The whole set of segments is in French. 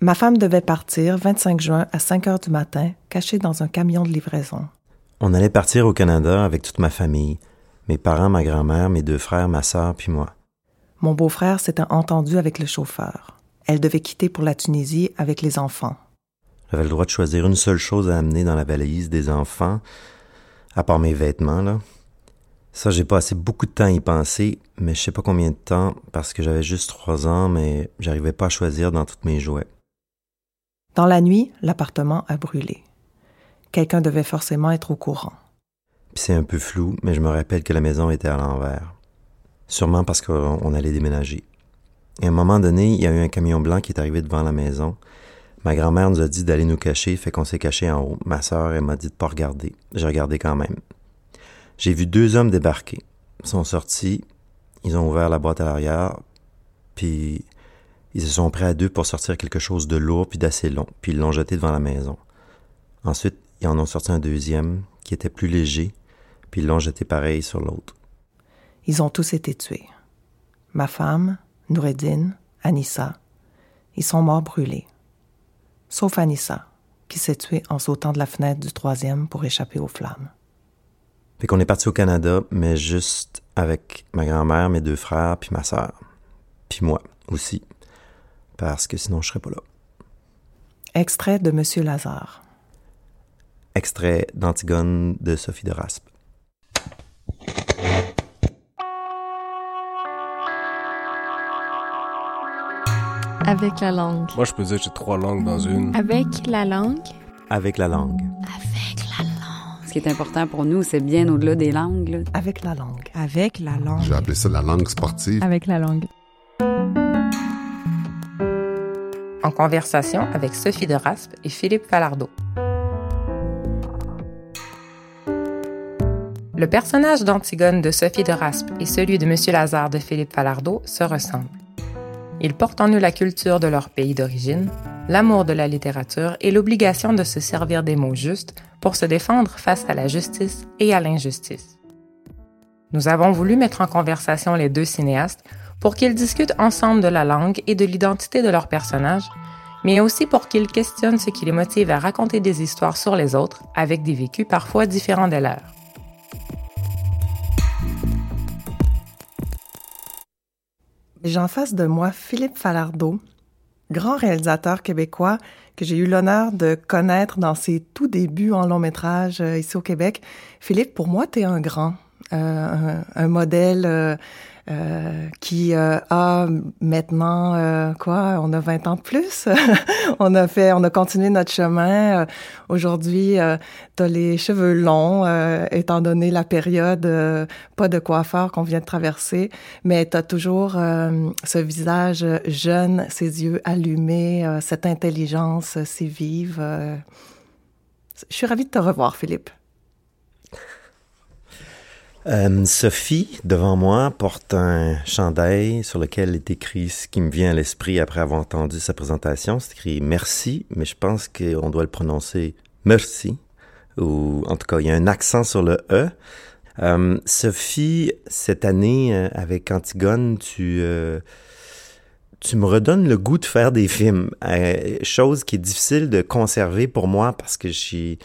Ma femme devait partir 25 juin à 5 heures du matin, cachée dans un camion de livraison. On allait partir au Canada avec toute ma famille, mes parents, ma grand-mère, mes deux frères, ma sœur, puis moi. Mon beau-frère s'était entendu avec le chauffeur. Elle devait quitter pour la Tunisie avec les enfants. J'avais le droit de choisir une seule chose à amener dans la valise des enfants, à part mes vêtements, là. Ça, j'ai passé beaucoup de temps à y penser, mais je sais pas combien de temps, parce que j'avais juste trois ans, mais j'arrivais pas à choisir dans toutes mes jouets. Dans la nuit, l'appartement a brûlé. Quelqu'un devait forcément être au courant. C'est un peu flou, mais je me rappelle que la maison était à l'envers. Sûrement parce qu'on allait déménager. Et à un moment donné, il y a eu un camion blanc qui est arrivé devant la maison. Ma grand-mère nous a dit d'aller nous cacher, fait qu'on s'est caché en haut. Ma sœur, elle m'a dit de pas regarder. J'ai regardé quand même. J'ai vu deux hommes débarquer. Ils sont sortis, ils ont ouvert la boîte à l'arrière, puis ils se sont pris à deux pour sortir quelque chose de lourd puis d'assez long, puis ils l'ont jeté devant la maison. Ensuite, ils en ont sorti un deuxième qui était plus léger, puis ils l'ont jeté pareil sur l'autre. Ils ont tous été tués. Ma femme, Noureddin, Anissa, ils sont morts brûlés. Sauf Anissa, qui s'est tuée en sautant de la fenêtre du troisième pour échapper aux flammes. Fait qu'on est parti au Canada, mais juste avec ma grand-mère, mes deux frères, puis ma sœur. Puis moi aussi. Parce que sinon, je serais pas là. Extrait de Monsieur Lazare. Extrait d'Antigone de Sophie de Raspe. Avec la langue. Moi, je peux dire que j'ai trois langues dans une. Avec la langue. Avec la langue. Avec la langue. Ce qui est important pour nous, c'est bien au-delà des langues. là. Avec la langue. Avec la langue. J'ai appelé ça la langue sportive. Avec la langue. Conversation avec Sophie de Raspe et Philippe Falardeau. Le personnage d'Antigone de Sophie de Raspe et celui de Monsieur Lazare de Philippe Falardeau se ressemblent. Ils portent en eux la culture de leur pays d'origine, l'amour de la littérature et l'obligation de se servir des mots justes pour se défendre face à la justice et à l'injustice. Nous avons voulu mettre en conversation les deux cinéastes pour qu'ils discutent ensemble de la langue et de l'identité de leurs personnages, mais aussi pour qu'ils questionnent ce qui les motive à raconter des histoires sur les autres avec des vécus parfois différents des leurs. J'ai en face de moi Philippe Falardeau, grand réalisateur québécois que j'ai eu l'honneur de connaître dans ses tout débuts en long métrage euh, ici au Québec. Philippe, pour moi, tu es un grand, euh, un, modèle euh, euh, qui euh, a maintenant euh, quoi On a 20 ans de plus. on a fait, on a continué notre chemin. Euh, Aujourd'hui, euh, tu as les cheveux longs, étant donné la période, pas de coiffeur qu'on vient de traverser, mais tu as toujours ce visage jeune, ces yeux allumés, cette intelligence si vive. Je suis ravie de te revoir, Philippe. Euh, Sophie, devant moi, porte un chandail sur lequel est écrit ce qui me vient à l'esprit après avoir entendu sa présentation. C'est écrit merci, mais je pense qu'on doit le prononcer merci. Ou en tout cas, il y a un accent sur le E. Euh, Sophie, cette année, euh, avec Antigone, tu, me redonnes le goût de faire des films. Chose qui est difficile de conserver pour moi parce que j'ai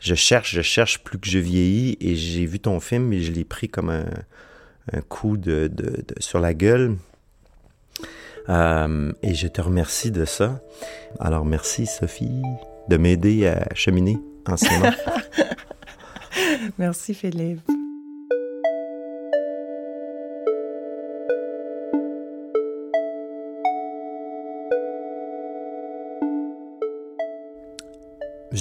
je cherche, je cherche plus que je vieillis et j'ai vu ton film et je l'ai pris comme un, coup de, sur la gueule. Euh, et je te remercie de ça. Alors merci Sophie de m'aider à cheminer en cinéma. Merci, Philippe.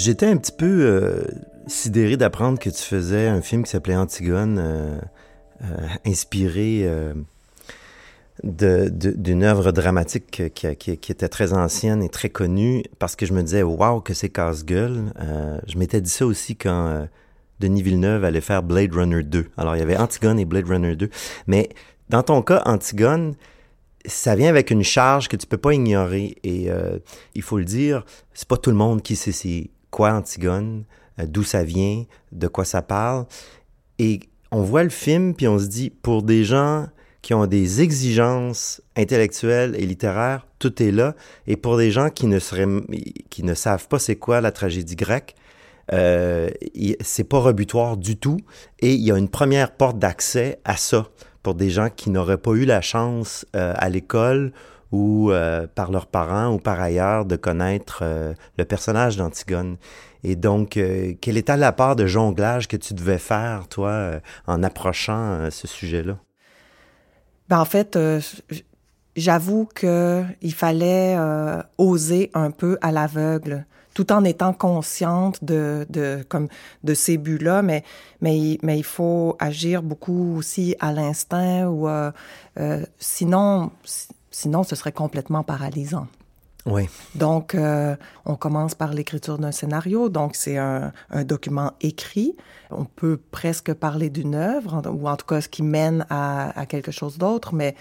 J'étais un petit peu euh, sidéré d'apprendre que tu faisais un film qui s'appelait Antigone, euh, euh, inspiré d'une œuvre dramatique qui, était très ancienne et très connue, parce que je me disais, waouh, que c'est casse-gueule. Je m'étais dit ça aussi quand Denis Villeneuve allait faire Blade Runner 2. Alors, il y avait Antigone et Blade Runner 2. Mais dans ton cas, Antigone, ça vient avec une charge que tu peux pas ignorer. Et il faut le dire, c'est pas tout le monde qui sait quoi Antigone, euh, d'où ça vient, de quoi ça parle. Et on voit le film, puis on se dit, pour des gens qui ont des exigences intellectuelles et littéraires, tout est là. Et pour des gens qui ne seraient, qui ne savent pas c'est quoi la tragédie grecque, euh, c'est pas rebutoire du tout. Et il y a une première porte d'accès à ça pour des gens qui n'auraient pas eu la chance euh, à l'école ou euh, par leurs parents ou par ailleurs de connaître euh, le personnage d'Antigone. Et donc, euh, quelle était la part de jonglage que tu devais faire, toi, euh, en approchant ce sujet-là? Ben, en fait, j'avoue que il fallait oser un peu à l'aveugle, tout en étant consciente de, comme de ces buts-là, mais mais mais il faut agir beaucoup aussi à l'instinct ou sinon si- sinon ce serait complètement paralysant. Oui. Donc, euh, on commence par l'écriture d'un scénario. Donc, c'est un, un document écrit. On peut presque parler d'une œuvre, ou en tout cas ce qui mène à, à quelque chose d'autre, mais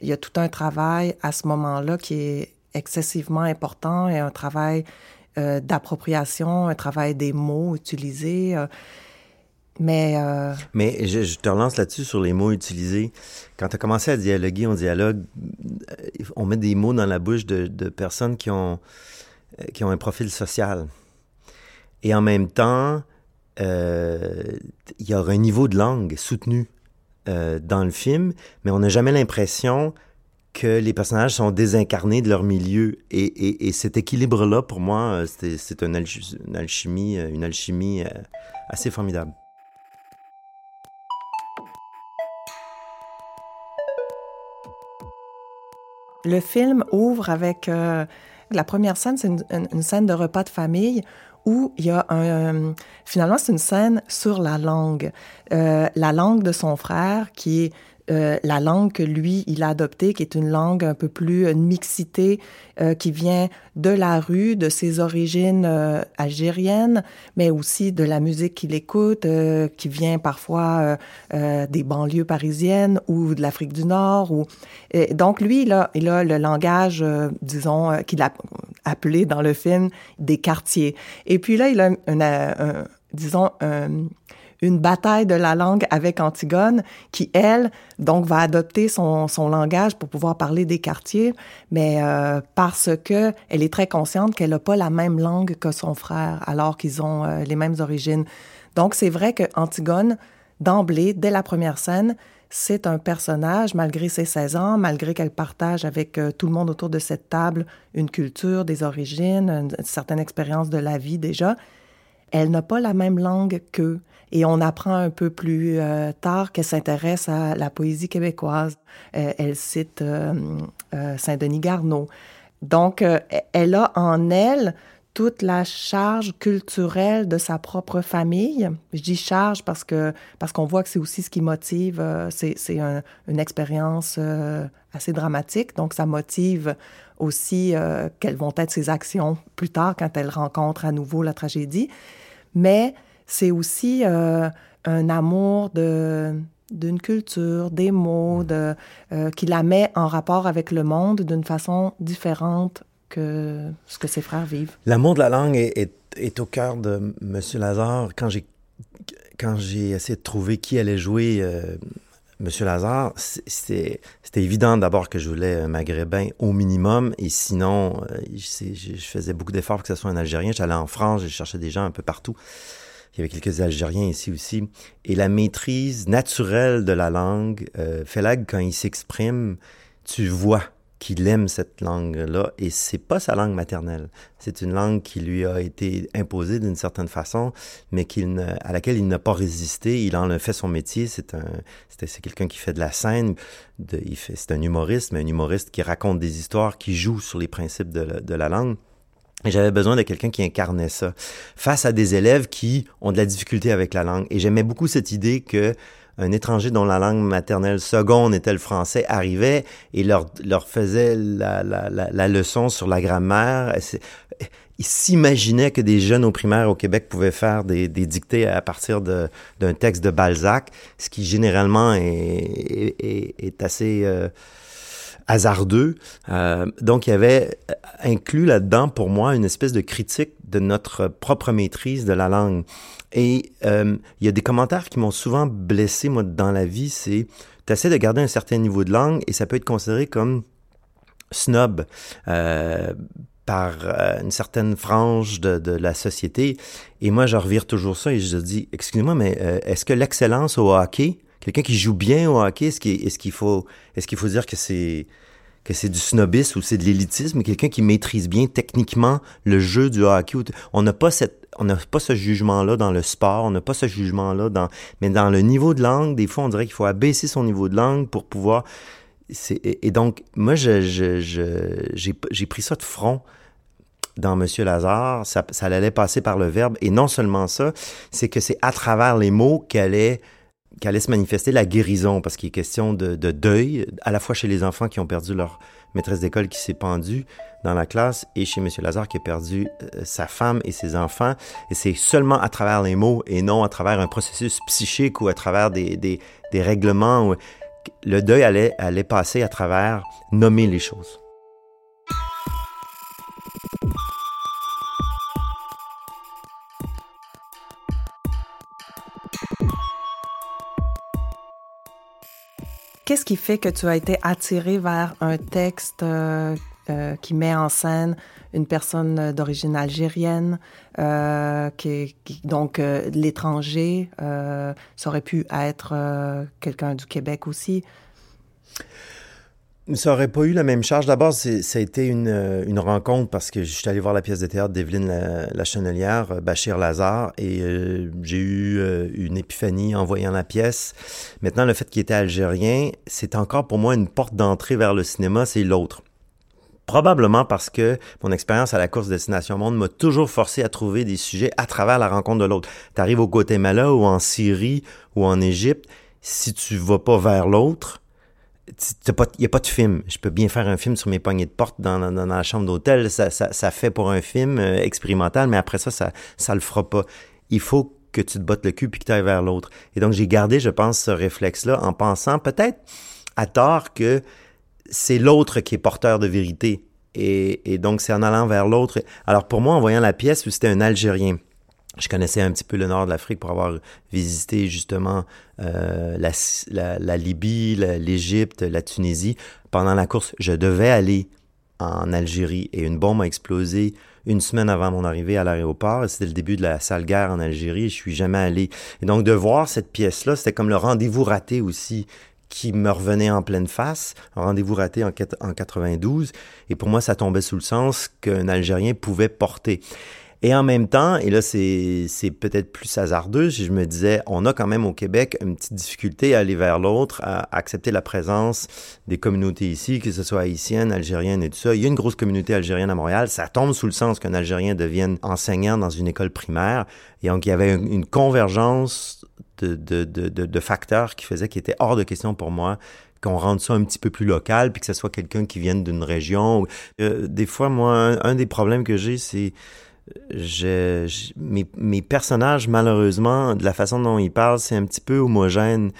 il y a tout un travail à ce moment-là qui est excessivement important et un travail euh, d'appropriation, un travail des mots utilisés. euh, mais euh, Mais je, te relance là-dessus sur les mots utilisés. Quand tu as commencé à dialoguer, on dialogue, euh, on met des mots dans la bouche de, de personnes qui ont, euh, qui ont un profil social. Et en même temps, il y aura un niveau de langue soutenu dans le film, mais on n'a jamais l'impression que les personnages sont désincarnés de leur milieu. Et, et, et cet équilibre-là, pour moi, c'est une, alchi- une alchimie, une alchimie assez formidable. Le film ouvre avec euh, la première scène, c'est une, scène de repas de famille où il y a un euh, finalement c'est une scène sur la langue, Euh, la langue de son frère qui est euh, la langue que lui il a adoptée, qui est une langue un peu plus une mixité euh, qui vient de la rue, de ses origines euh, algériennes, mais aussi de la musique qu'il écoute, euh, qui vient parfois euh, euh, des banlieues parisiennes ou de l'Afrique du Nord. Ou donc lui, il a, il a le langage, euh, disons, euh, qu'il a appelé dans le film des quartiers. Et puis là, il a une, euh, un- disons un- une bataille de la langue avec Antigone, qui, elle, donc, va adopter son, son langage pour pouvoir parler des quartiers, mais euh, parce que elle est très consciente qu'elle n'a pas la même langue que son frère, alors qu'ils ont euh, les mêmes origines. Donc, c'est vrai que Antigone, d'emblée, dès la première scène, c'est un personnage, malgré ses 16 ans, malgré qu'elle partage avec euh, tout le monde autour de cette table une culture, des origines, une, une certaine expérience de la vie déjà, elle n'a pas la même langue qu'eux. Et on apprend un peu plus euh, tard qu'elle s'intéresse à la poésie québécoise. Euh, elle cite euh, euh, Saint-Denis Garneau. Donc, euh, elle a en elle toute la charge culturelle de sa propre famille. Je dis charge parce que parce qu'on voit que c'est aussi ce qui motive. c'est un- une expérience assez dramatique, donc ça motive aussi quelles vont être ses actions plus tard quand elle rencontre à nouveau la tragédie. Mais c'est aussi euh, un amour de d'une culture, des mots, de, euh, qui la met en rapport avec le monde d'une façon différente que ce que ses frères vivent. L'amour de la langue est, est- est au cœur de M. Lazare. Quand j'ai quand j'ai essayé de trouver qui allait jouer euh, M. Lazare, c'était évident d'abord que je voulais un maghrébin au minimum, et sinon, euh, je- je faisais beaucoup d'efforts pour que ce soit un Algérien. J'allais en France, je cherchais des gens un peu partout. Il y avait quelques Algériens ici aussi. Et la maîtrise naturelle de la langue, euh, Felag, quand il s'exprime, tu vois qu'il aime cette langue-là et c'est pas sa langue maternelle. C'est une langue qui lui a été imposée d'une certaine façon, mais qu'il ne, à laquelle il n'a pas résisté. Il en a fait son métier. C'est un, c'est, quelqu'un qui fait de la scène. C'est un humoriste, mais un humoriste qui raconte des histoires, qui joue sur les principes de la langue. Et j'avais besoin de quelqu'un qui incarnait ça face à des élèves qui ont de la difficulté avec la langue. Et j'aimais beaucoup cette idée que un étranger dont la langue maternelle seconde était le français arrivait et leur, leur faisait la, la, la, la leçon sur la grammaire. Ils s'imaginaient que des jeunes au primaire au Québec pouvaient faire des, des dictées à partir d'un texte de Balzac, ce qui généralement est, est- est assez... euh, hasardeux. Euh, donc, il y avait inclus là-dedans, pour moi, une espèce de critique de notre propre maîtrise de la langue. Et euh, il y a des commentaires qui m'ont souvent blessé, moi, dans la vie, c'est tu de garder un certain niveau de langue et ça peut être considéré comme snob euh, par euh, une certaine frange de, de, la société. Et moi, je revire toujours ça et je dis, excusez-moi, mais euh, est-ce que l'excellence au hockey, quelqu'un qui joue bien au hockey, est-ce qu'il est qu'il faut, est qu'il faut dire que c'est que c'est du snobisme ou c'est de l'élitisme, quelqu'un qui maîtrise bien techniquement le jeu du hockey. On n'a pas cette on n'a pas ce jugement-là dans le sport, on n'a pas ce jugement-là dans, mais dans le niveau de langue, des fois, on dirait qu'il faut abaisser son niveau de langue pour pouvoir. Et, donc, moi, j'ai pris ça de front dans Monsieur Lazare, ça, ça allait passer par le verbe. Et non seulement ça, c'est que c'est à travers les mots qu'allait qu'allait se manifester la guérison, parce qu'il est question de, de, deuil, à la fois chez les enfants qui ont perdu leur maîtresse d'école qui s'est pendue dans la classe, et chez Monsieur Lazare qui a perdu euh, sa femme et ses enfants. Et c'est seulement à travers les mots et non à travers un processus psychique ou à travers des, des, des règlements. Où le deuil allait, allait passer à travers nommer les choses. Qu'est-ce qui fait que tu as été attiré vers un texte euh, euh, qui met en scène une personne d'origine algérienne, euh, qui, donc euh, l'étranger, euh, ça aurait pu être euh, quelqu'un du Québec aussi? Ça aurait pas eu la même charge. D'abord, ça a été une, une, rencontre parce que je suis allé voir la pièce de théâtre d'Evelyne la, la, Chenelière, euh, Bachir Lazare, et euh, j'ai eu euh, une épiphanie en voyant la pièce. Maintenant, le fait qu'il était algérien, c'est encore pour moi une porte d'entrée vers le cinéma, c'est l'autre. Probablement parce que mon expérience à la course Destination Monde m'a toujours forcé à trouver des sujets à travers la rencontre de l'autre. Tu arrives au Guatemala ou en Syrie ou en Égypte, si tu vas pas vers l'autre, il n'y a pas de film. Je peux bien faire un film sur mes poignées de porte dans, dans, la chambre d'hôtel. Ça, ça, ça, fait pour un film euh, expérimental, mais après ça, ça ça le fera pas. Il faut que tu te bottes le cul puis que tu ailles vers l'autre. Et donc, j'ai gardé, je pense, ce réflexe-là en pensant peut-être à tort que c'est l'autre qui est porteur de vérité. Et, et donc, c'est en allant vers l'autre. Alors, pour moi, en voyant la pièce, c'était un Algérien je connaissais un petit peu le nord de l'Afrique pour avoir visité justement euh, la, la, la, Libye, l'Égypte, la, Tunisie. Pendant la course, je devais aller en Algérie et une bombe a explosé une semaine avant mon arrivée à l'aéroport. C'était le début de la sale guerre en Algérie. Je suis jamais allé. Et donc de voir cette pièce-là, c'était comme le rendez-vous raté aussi qui me revenait en pleine face, un rendez-vous raté en, en 92. Et pour moi, ça tombait sous le sens qu'un Algérien pouvait porter. Et en même temps, et là c'est, c'est peut-être plus hasardeux, je me disais, on a quand même au Québec une petite difficulté à aller vers l'autre, à accepter la présence des communautés ici, que ce soit haïtienne, algérienne et tout ça. Il y a une grosse communauté algérienne à Montréal. Ça tombe sous le sens qu'un Algérien devienne enseignant dans une école primaire. Et donc il y avait une, convergence de, de, de, de, facteurs qui faisaient qu'il était hors de question pour moi qu'on rende ça un petit peu plus local, puis que ce soit quelqu'un qui vienne d'une région. Euh, des fois, moi, un des problèmes que j'ai, c'est mes, personnages, malheureusement, de la façon dont ils parlent, c'est un petit peu homogène.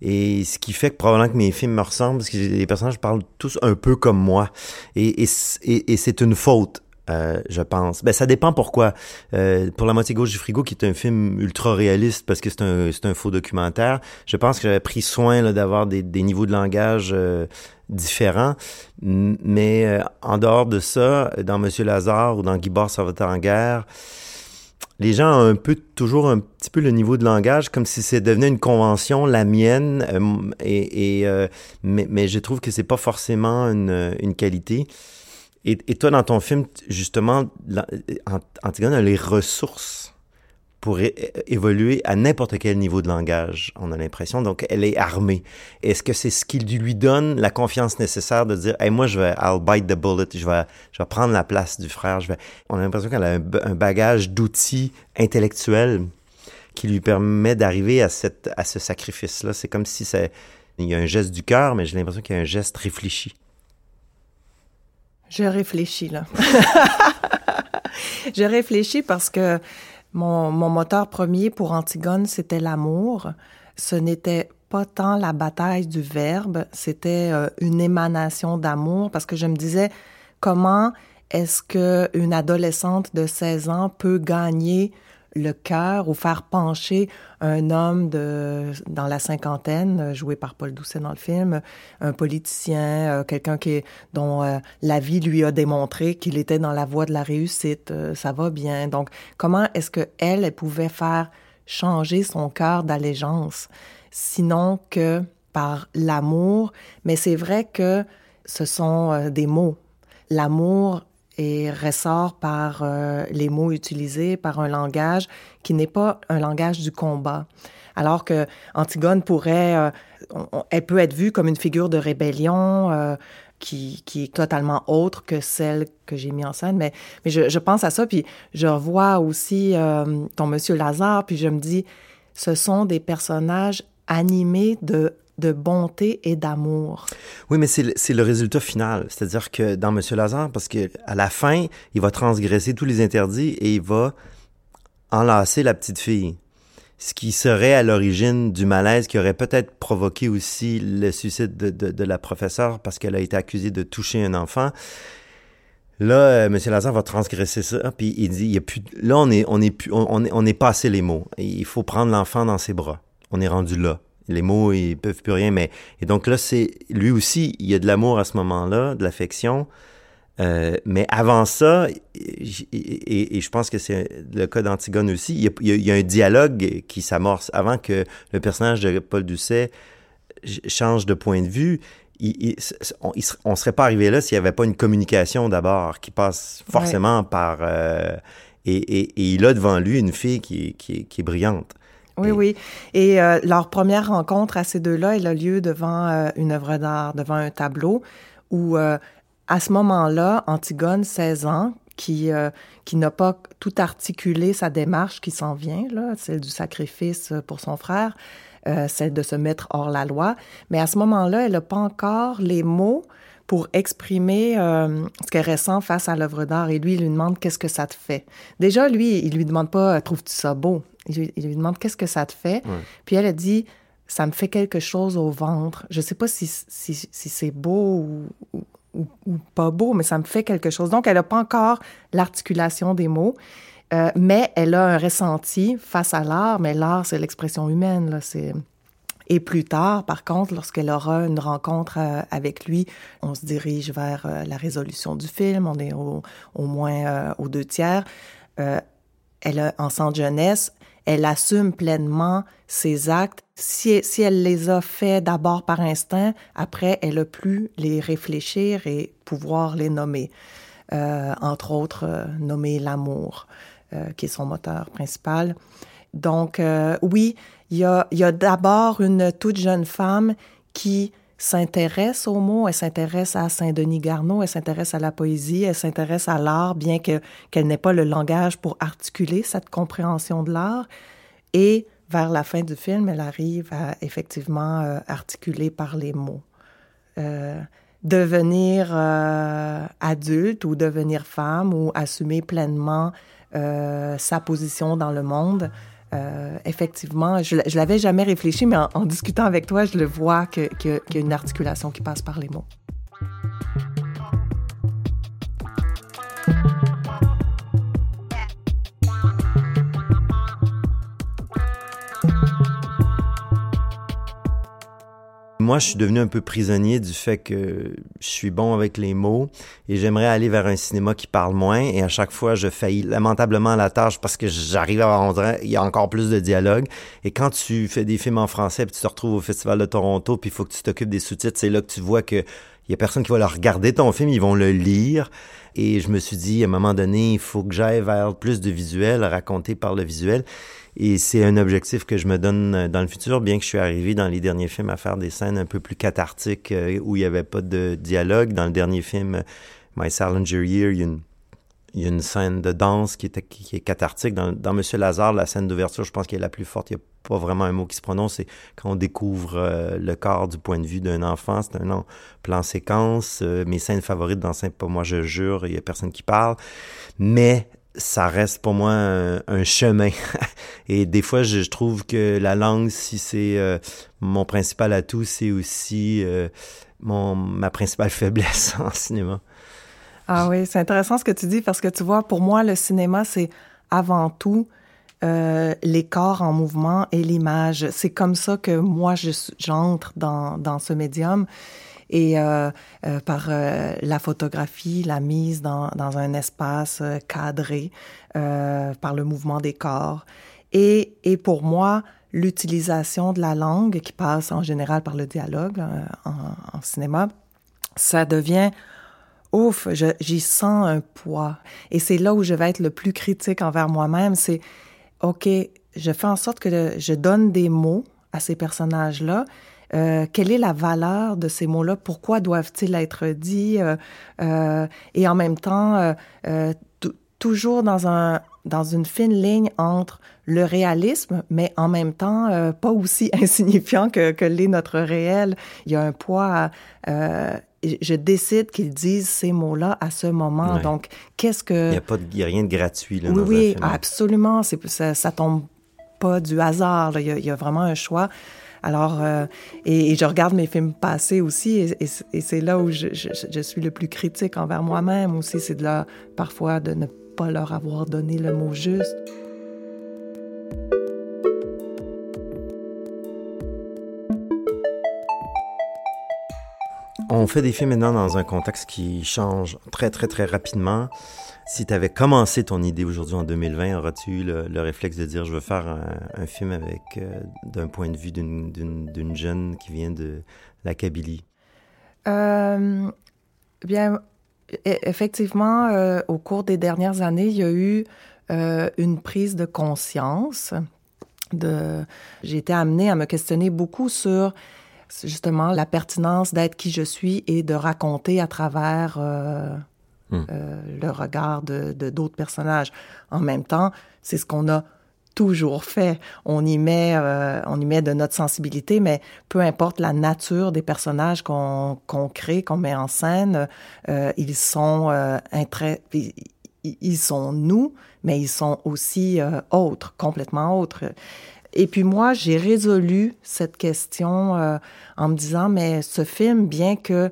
Et ce qui fait que probablement que mes films me ressemblent, parce que les personnages parlent tous un peu comme moi. Et, c'est une faute. Euh, je pense. Ben, ça dépend pourquoi. Euh, pour La moitié gauche du frigo, qui est un film ultra réaliste parce que c'est un, faux documentaire, je pense que j'avais pris soin d'avoir des, des, niveaux de langage euh, différents. Mais euh, en dehors de ça, dans Monsieur Lazare ou dans Guy ça va en guerre, les gens ont un peu toujours un petit peu le niveau de langage comme si c'est devenu une convention la mienne euh, et, euh, mais, je trouve que c'est pas forcément une, qualité et, et, toi, dans ton film, justement, Antigone a les ressources pour évoluer à n'importe quel niveau de langage, on a l'impression. Donc, elle est armée. Est-ce que c'est ce qui lui donne la confiance nécessaire de dire, hey, moi, je vais, I'll bite the bullet, je vais, je vais prendre la place du frère. Je vais... On a l'impression qu'elle a un, un bagage d'outils intellectuels qui lui permet d'arriver à, cette, à ce sacrifice-là. C'est comme si c'est, il y a un geste du cœur, mais j'ai l'impression qu'il y a un geste réfléchi. Je réfléchis là. je réfléchis parce que mon, moteur premier pour Antigone, c'était l'amour. Ce n'était pas tant la bataille du verbe, c'était euh, une émanation d'amour parce que je me disais comment est-ce que une adolescente de 16 ans peut gagner le cœur ou faire pencher un homme de dans la cinquantaine, euh, joué par Paul Doucet dans le film, un politicien, euh, quelqu'un qui dont euh, la vie lui a démontré qu'il était dans la voie de la réussite, ça va bien. Donc, comment est-ce que elle, elle pouvait faire changer son cœur d'allégeance, sinon que par l'amour? Mais c'est vrai que ce sont des mots. L'amour et ressort par euh, les mots utilisés, par un langage qui n'est pas un langage du combat. Alors que Antigone pourrait, euh, elle peut être vue comme une figure de rébellion euh, qui, qui, est totalement autre que celle que j'ai mis en scène. Mais, mais je, je, pense à ça, puis je revois aussi ton Monsieur Lazare, puis je me dis, ce sont des personnages animés de de bonté et d'amour. Oui, mais c'est le, résultat final. C'est-à-dire que dans Monsieur Lazare, parce que à la fin, il va transgresser tous les interdits et il va enlacer la petite fille. Ce qui serait à l'origine du malaise qui aurait peut-être provoqué aussi le suicide de, la professeure parce qu'elle a été accusée de toucher un enfant. Là, euh, M. Lazare va transgresser ça, puis il dit, il y a plus, là, on est, on est, on, est, on est passé les mots. Il faut prendre l'enfant dans ses bras. On est rendu là les mots, ils peuvent plus rien, mais et donc là, c'est lui aussi, il y a de l'amour à ce moment-là, de l'affection. Euh, mais avant ça, et, je pense que c'est le cas d'Antigone aussi, il y, a, un dialogue qui s'amorce avant que le personnage de Paul Doucet change de point de vue. on, ne serait pas arrivé là s'il n'y avait pas une communication d'abord qui passe forcément par... Euh, et, il a devant lui une fille qui, qui est brillante. Oui, oui. Et euh, leur première rencontre à ces deux-là, elle a lieu devant euh, une œuvre d'art, devant un tableau, où euh, à ce moment-là, Antigone, 16 ans, qui, qui n'a pas tout articulé sa démarche qui s'en vient, là, celle du sacrifice pour son frère, celle de se mettre hors la loi, mais à ce moment-là, elle n'a pas encore les mots pour exprimer ce qu'elle ressent face à l'œuvre d'art. Et lui, il lui demande qu'est-ce que ça te fait? Déjà, lui, il lui demande pas trouves-tu ça beau. Il lui, demande qu'est-ce que ça te fait? Puis elle a dit ça me fait quelque chose au ventre. Je sais pas si, si, si c'est beau ou, ou, pas beau, mais ça me fait quelque chose. Donc, elle n'a pas encore l'articulation des mots, euh, mais elle a un ressenti face à l'art. Mais l'art, c'est l'expression humaine. Là, c'est... Et plus tard, par contre, lorsqu'elle aura une rencontre euh, avec lui, on se dirige vers euh, la résolution du film. On est au, moins aux deux tiers. elle en centre jeunesse, elle assume pleinement ses actes. Si, si elle les a faits d'abord par instinct, après, elle a pu les réfléchir et pouvoir les nommer. Euh, entre autres, euh, nommer l'amour, euh, qui est son moteur principal. Donc, euh, oui, il y a, d'abord une toute jeune femme qui s'intéresse aux mots, elle s'intéresse à Saint-Denis Garneau, elle s'intéresse à la poésie, elle s'intéresse à l'art, bien que qu'elle n'ait pas le langage pour articuler cette compréhension de l'art. Et vers la fin du film, elle arrive à effectivement euh, articuler par les mots. Euh, devenir euh, adulte ou devenir femme ou assumer pleinement sa position dans le monde, euh, effectivement, je, je l'avais jamais réfléchi, mais en, discutant avec toi, je le vois qu'il y a une articulation qui passe par les mots. Moi, je suis devenu un peu prisonnier du fait que je suis bon avec les mots et j'aimerais aller vers un cinéma qui parle moins. Et à chaque fois, je faillis lamentablement à la tâche parce que j'arrive à rendre, il y a encore plus de dialogue. Et quand tu fais des films en français, puis tu te retrouves au Festival de Toronto, puis il faut que tu t'occupes des sous-titres, c'est là que tu vois que il y a personne qui va leur regarder ton film, ils vont le lire. Et je me suis dit, à un moment donné, il faut que j'aille vers plus de visuel, raconté par le visuel. Et c'est un objectif que je me donne euh, dans le futur, bien que je suis arrivé dans les derniers films à faire des scènes un peu plus cathartiques euh, où il n'y avait pas de dialogue. Dans le dernier film, euh, My Salinger Year, il y a une, scène de danse qui, est, cathartique. Dans, Monsieur Lazare, la scène d'ouverture, je pense qu'elle est la plus forte. Il n'y a pas vraiment un mot qui se prononce. C'est quand on découvre le corps du point de vue d'un enfant. C'est un plan séquence. mes scènes favorites dans Saint pas moi, je jure, il n'y a personne qui parle. Mais ça reste pour moi un, chemin. Et des fois, je, trouve que la langue, si c'est euh, mon principal atout, c'est aussi euh, mon, ma principale faiblesse en cinéma. Ah oui, c'est intéressant ce que tu dis parce que tu vois, pour moi, le cinéma, c'est avant tout euh, les corps en mouvement et l'image. C'est comme ça que moi, j'entre dans, dans ce médium et euh, euh, par euh, la photographie, la mise dans, dans un espace cadré, par le mouvement des corps. Et, et pour moi, l'utilisation de la langue, qui passe en général par le dialogue en cinéma, ça devient ouf, j'y sens un poids. Et c'est là où je vais être le plus critique envers moi-même. C'est, OK, je fais en sorte que je donne des mots à ces personnages-là. Euh, quelle est la valeur de ces mots-là? Pourquoi doivent-ils être dits? Euh, euh, et en même temps, toujours dans un dans une fine ligne entre le réalisme, mais en même temps euh, pas aussi insignifiant que, que l'est notre réel. Il y a un poids euh, je décide qu'ils disent ces mots-là à ce moment. Ouais. Donc, qu'est-ce que... Il n'y a, pas de, il y a rien de gratuit là, oui, dans oui, absolument. Ça, ça tombe pas du hasard. Là. Il, y a, il y a vraiment un choix. Alors, euh, et, je regarde mes films passés aussi, et, c'est là où je, je, suis le plus critique envers moi-même aussi. C'est de là, parfois, de ne pas leur avoir donné le mot juste. On fait des films maintenant dans un contexte qui change très, très, très rapidement. Si tu avais commencé ton idée aujourd'hui en 2020, aurais-tu eu le, le, réflexe de dire je veux faire un, film avec euh, d'un point de vue d'une jeune qui vient de la Kabylie? Euh, bien, effectivement, euh, au cours des dernières années, il y a eu une prise de conscience. J'ai été amenée à me questionner beaucoup sur justement la pertinence d'être qui je suis et de raconter à travers mm. euh, le regard de d'autres personnages. En même temps, c'est ce qu'on a toujours fait. On y met, euh, on y met de notre sensibilité, mais peu importe la nature des personnages qu'on qu'on crée, qu'on met en scène, euh, ils sont ils, ils sont nous, mais ils sont aussi autres, complètement autres. Et puis moi, j'ai résolu cette question euh, en me disant, mais ce film, bien que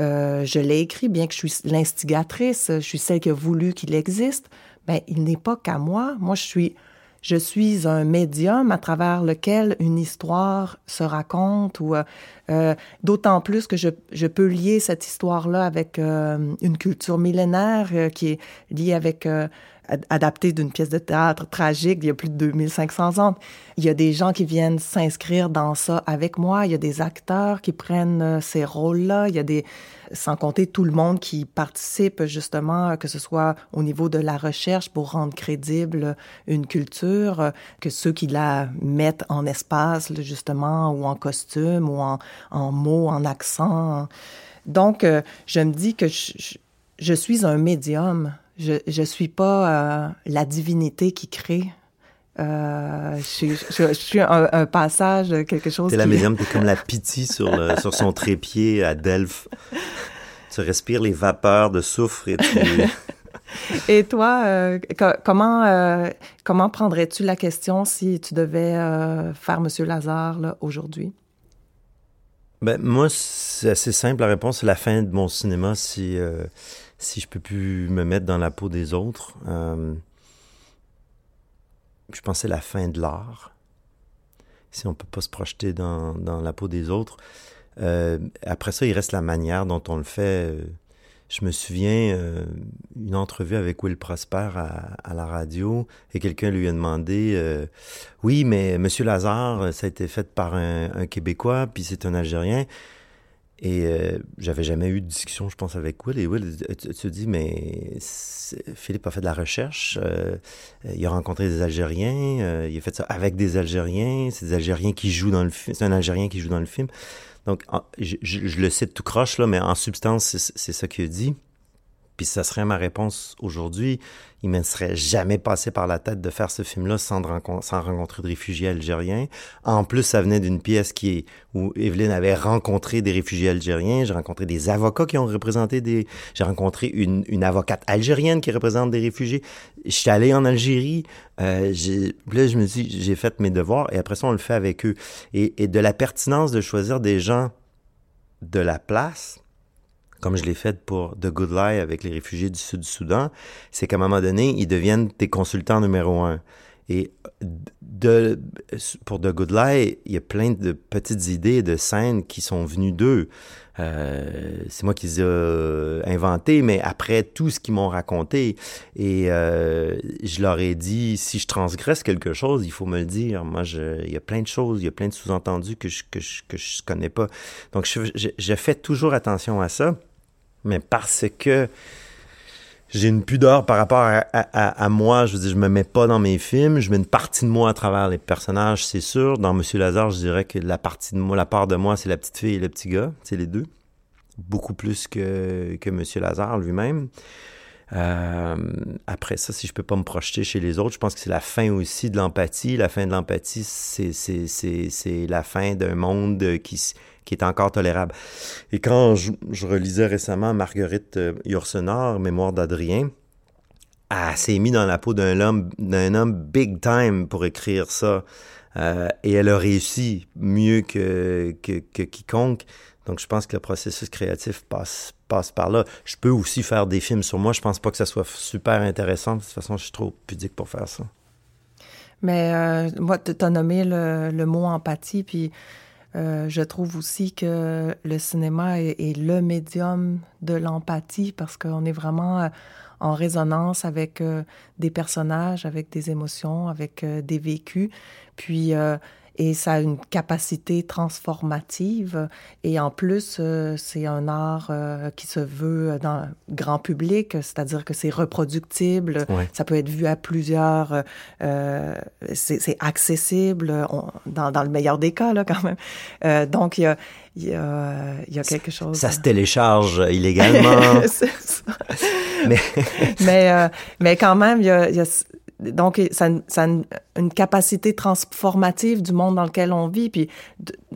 euh, je l'ai écrit, bien que je suis l'instigatrice, je suis celle qui a voulu qu'il existe, ben il n'est pas qu'à moi. Moi, je suis, je suis un médium à travers lequel une histoire se raconte, ou euh, d'autant plus que je, je, peux lier cette histoire-là avec une culture millénaire qui est liée avec adapté d'une pièce de théâtre tragique d'il y a plus de 2500 ans. Il y a des gens qui viennent s'inscrire dans ça avec moi. Il y a des acteurs qui prennent ces rôles-là. Il y a des, sans compter tout le monde qui participe justement, que ce soit au niveau de la recherche pour rendre crédible une culture, que ceux qui la mettent en espace, justement, ou en costume, ou en, mots, en accent. Donc, je me dis que je suis un médium je je suis pas euh, la divinité qui crée. Euh, je, je, je, suis un, un, passage, quelque chose. T'es la médium, t'es comme la pitié sur, le, sur son trépied à Delphes. Tu respires les vapeurs de soufre et tu... Et toi, euh, comment euh, comment prendrais-tu la question si tu devais euh, faire Monsieur Lazare aujourd'hui? Ben moi, c'est assez simple. La réponse, c'est la fin de mon cinéma. Si si je peux plus me mettre dans la peau des autres. Euh, je c'est la fin de l'art. Si on peut pas se projeter dans, dans la peau des autres. Euh, après ça, il reste la manière dont on le fait. Je me souviens euh, une entrevue avec Will Prosper à, la radio et quelqu'un lui a demandé euh, oui mais Monsieur Lazare ça a été fait par un Québécois puis c'est un Algérien et euh, j'avais jamais eu de discussion, je pense, avec Will. Et Will, tu te dis, mais Philippe a fait de la recherche. Euh, il a rencontré des Algériens. Euh, il a fait ça avec des Algériens. C'est des Algériens qui jouent dans le film. C'est un Algérien qui joue dans le film. Donc, je, je, le cite tout croche, là, mais en substance, c'est ça qu'il a dit. Puis ça serait ma réponse aujourd'hui. Il ne me serait jamais passé par la tête de faire ce film-là sans, rencontrer de réfugiés algériens. En plus, ça venait d'une pièce qui est, où Evelyne avait rencontré des réfugiés algériens. J'ai rencontré des avocats qui ont représenté des... J'ai rencontré une, une, avocate algérienne qui représente des réfugiés. Je suis allé en Algérie. Euh, là, je me dis, j'ai fait mes devoirs et après ça, on le fait avec eux. Et, et de la pertinence de choisir des gens de la place comme je l'ai fait pour The Good Lie avec les réfugiés du Sud du Soudan, c'est qu'à un moment donné, ils deviennent tes consultants numéro un. Et de, pour The Good Lie, il y a plein de petites idées de scènes qui sont venues d'eux. Euh, c'est moi qui les ai inventées, mais après tout ce qu'ils m'ont raconté, et euh, je leur ai dit, si je transgresse quelque chose, il faut me le dire. Moi, je, il y a plein de choses, il y a plein de sous-entendus que je, que je, que je connais pas. Donc, je, je fais toujours attention à ça, mais parce que j'ai une pudeur par rapport à, moi. Je veux dire, je me mets pas dans mes films. Je mets une partie de moi à travers les personnages, c'est sûr. Dans Monsieur Lazare, je dirais que la partie de moi, la part de moi, c'est la petite fille et le petit gars. C'est les deux. Beaucoup plus que, que Monsieur Lazare lui-même. Euh, après ça, si je peux pas me projeter chez les autres, je pense que c'est la fin aussi de l'empathie. La fin de l'empathie, c'est la fin d'un monde qui, qui est encore tolérable. Et quand je, relisais récemment Marguerite euh, Yourcenar, Mémoire d'Adrien, elle s'est mise dans la peau d'un homme, d'un homme big time pour écrire ça. Euh, et elle a réussi mieux que, que, que quiconque. Donc, je pense que le processus créatif passe, passe par là. Je peux aussi faire des films sur moi. Je pense pas que ça soit super intéressant. De toute façon, je suis trop pudique pour faire ça. Mais euh, moi, tu as nommé le, le, mot empathie, puis euh, je trouve aussi que le cinéma est, le médium de l'empathie parce qu'on est vraiment euh, en résonance avec euh, des personnages, avec des émotions, avec des vécus. Puis et ça a une capacité transformative. Et en plus, euh, c'est un art euh, qui se veut dans le grand public, c'est-à-dire que c'est reproductible, Ouais. ça peut être vu à plusieurs, euh, c'est accessible, on- dans, dans le meilleur des cas, là, quand même. Donc, il y a, il y, a, il y a quelque chose... Ça se télécharge illégalement. c'est ça. mais mais, mais quand même, il y a, il y a donc ça, ça a une, une capacité transformative du monde dans lequel on vit. Puis,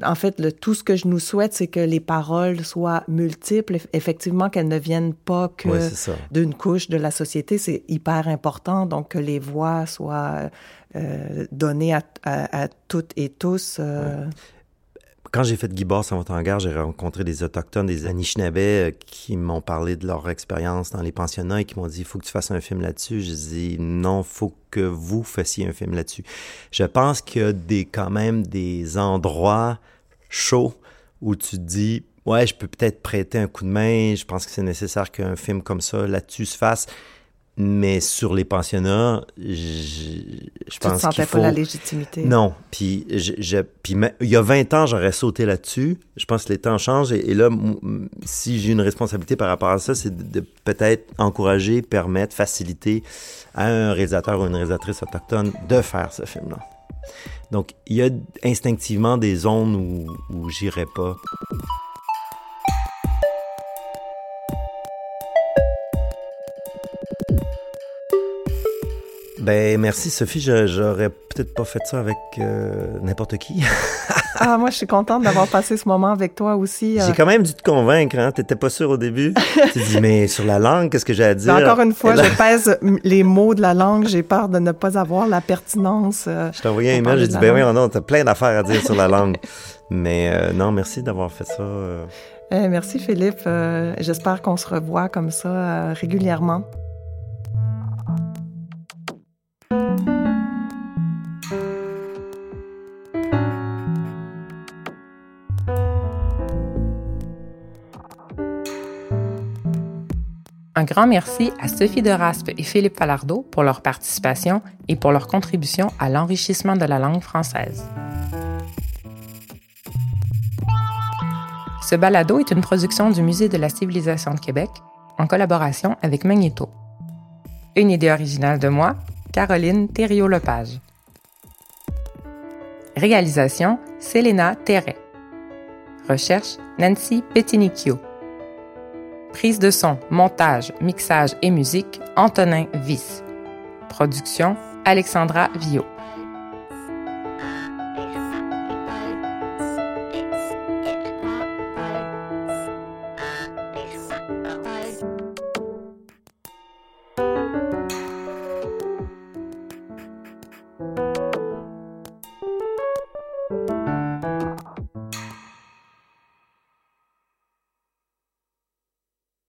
en fait, le, tout ce que je nous souhaite, c'est que les paroles soient multiples, eff- effectivement, qu'elles ne viennent pas que ouais, d'une couche de la société. C'est hyper important, donc que les voix soient euh, données à, à, à toutes et tous. Euh, Quand j'ai fait Guy en hangar, j'ai rencontré des Autochtones, des Anishinabés euh, qui m'ont parlé de leur expérience dans les pensionnats et qui m'ont dit, il faut que tu fasses un film là-dessus. Je dis, non, faut que vous fassiez un film là-dessus. Je pense qu'il y a des, quand même des endroits chauds où tu te dis, ouais, je peux peut-être prêter un coup de main, je pense que c'est nécessaire qu'un film comme ça là-dessus se fasse. Mais sur les pensionnats, je, je tu ne pense sentais qu'il pas faut... la légitimité? Non, puis je, je puis il y a 20 ans, j'aurais sauté là-dessus. Je pense que les temps changent et, et là, si j'ai une responsabilité par rapport à ça, c'est de, de peut-être encourager, permettre, faciliter à un réalisateur ou une réalisatrice autochtone de faire ce film-là. Donc, il y a instinctivement des zones où, où j'irai pas. Ben merci Sophie, j'aurais peut-être pas fait ça avec euh, n'importe qui. Ah, moi, je suis contente d'avoir passé ce moment avec toi aussi. euh, J'ai quand même dû te convaincre, hein? T'étais pas sûr au début. tu te dis, mais sur la langue, qu'est-ce que j'ai à dire? Mais encore une fois, là, je pèse les mots de la langue. J'ai peur de ne pas avoir la pertinence. euh, je t'ai envoyé un email, j'ai dit, ben oui, non, t'as plein d'affaires à dire sur la langue. Mais non, merci d'avoir fait ça. eh, merci, Philippe. J'espère qu'on se revoit comme ça régulièrement. Un grand merci à Sophie de Raspe et Philippe Falardeau pour leur participation et pour leur contribution à l'enrichissement de la langue française. Ce balado est une production du Musée de la civilisation de Québec en collaboration avec Magnéto. Une idée originale de moi, Caroline Thériault-Lepage. Réalisation, Selena Terret. Recherche, Nancy Pettinicchio. Prise de son, montage, mixage et musique, Antonin Viss. Production, Alexandra Villot.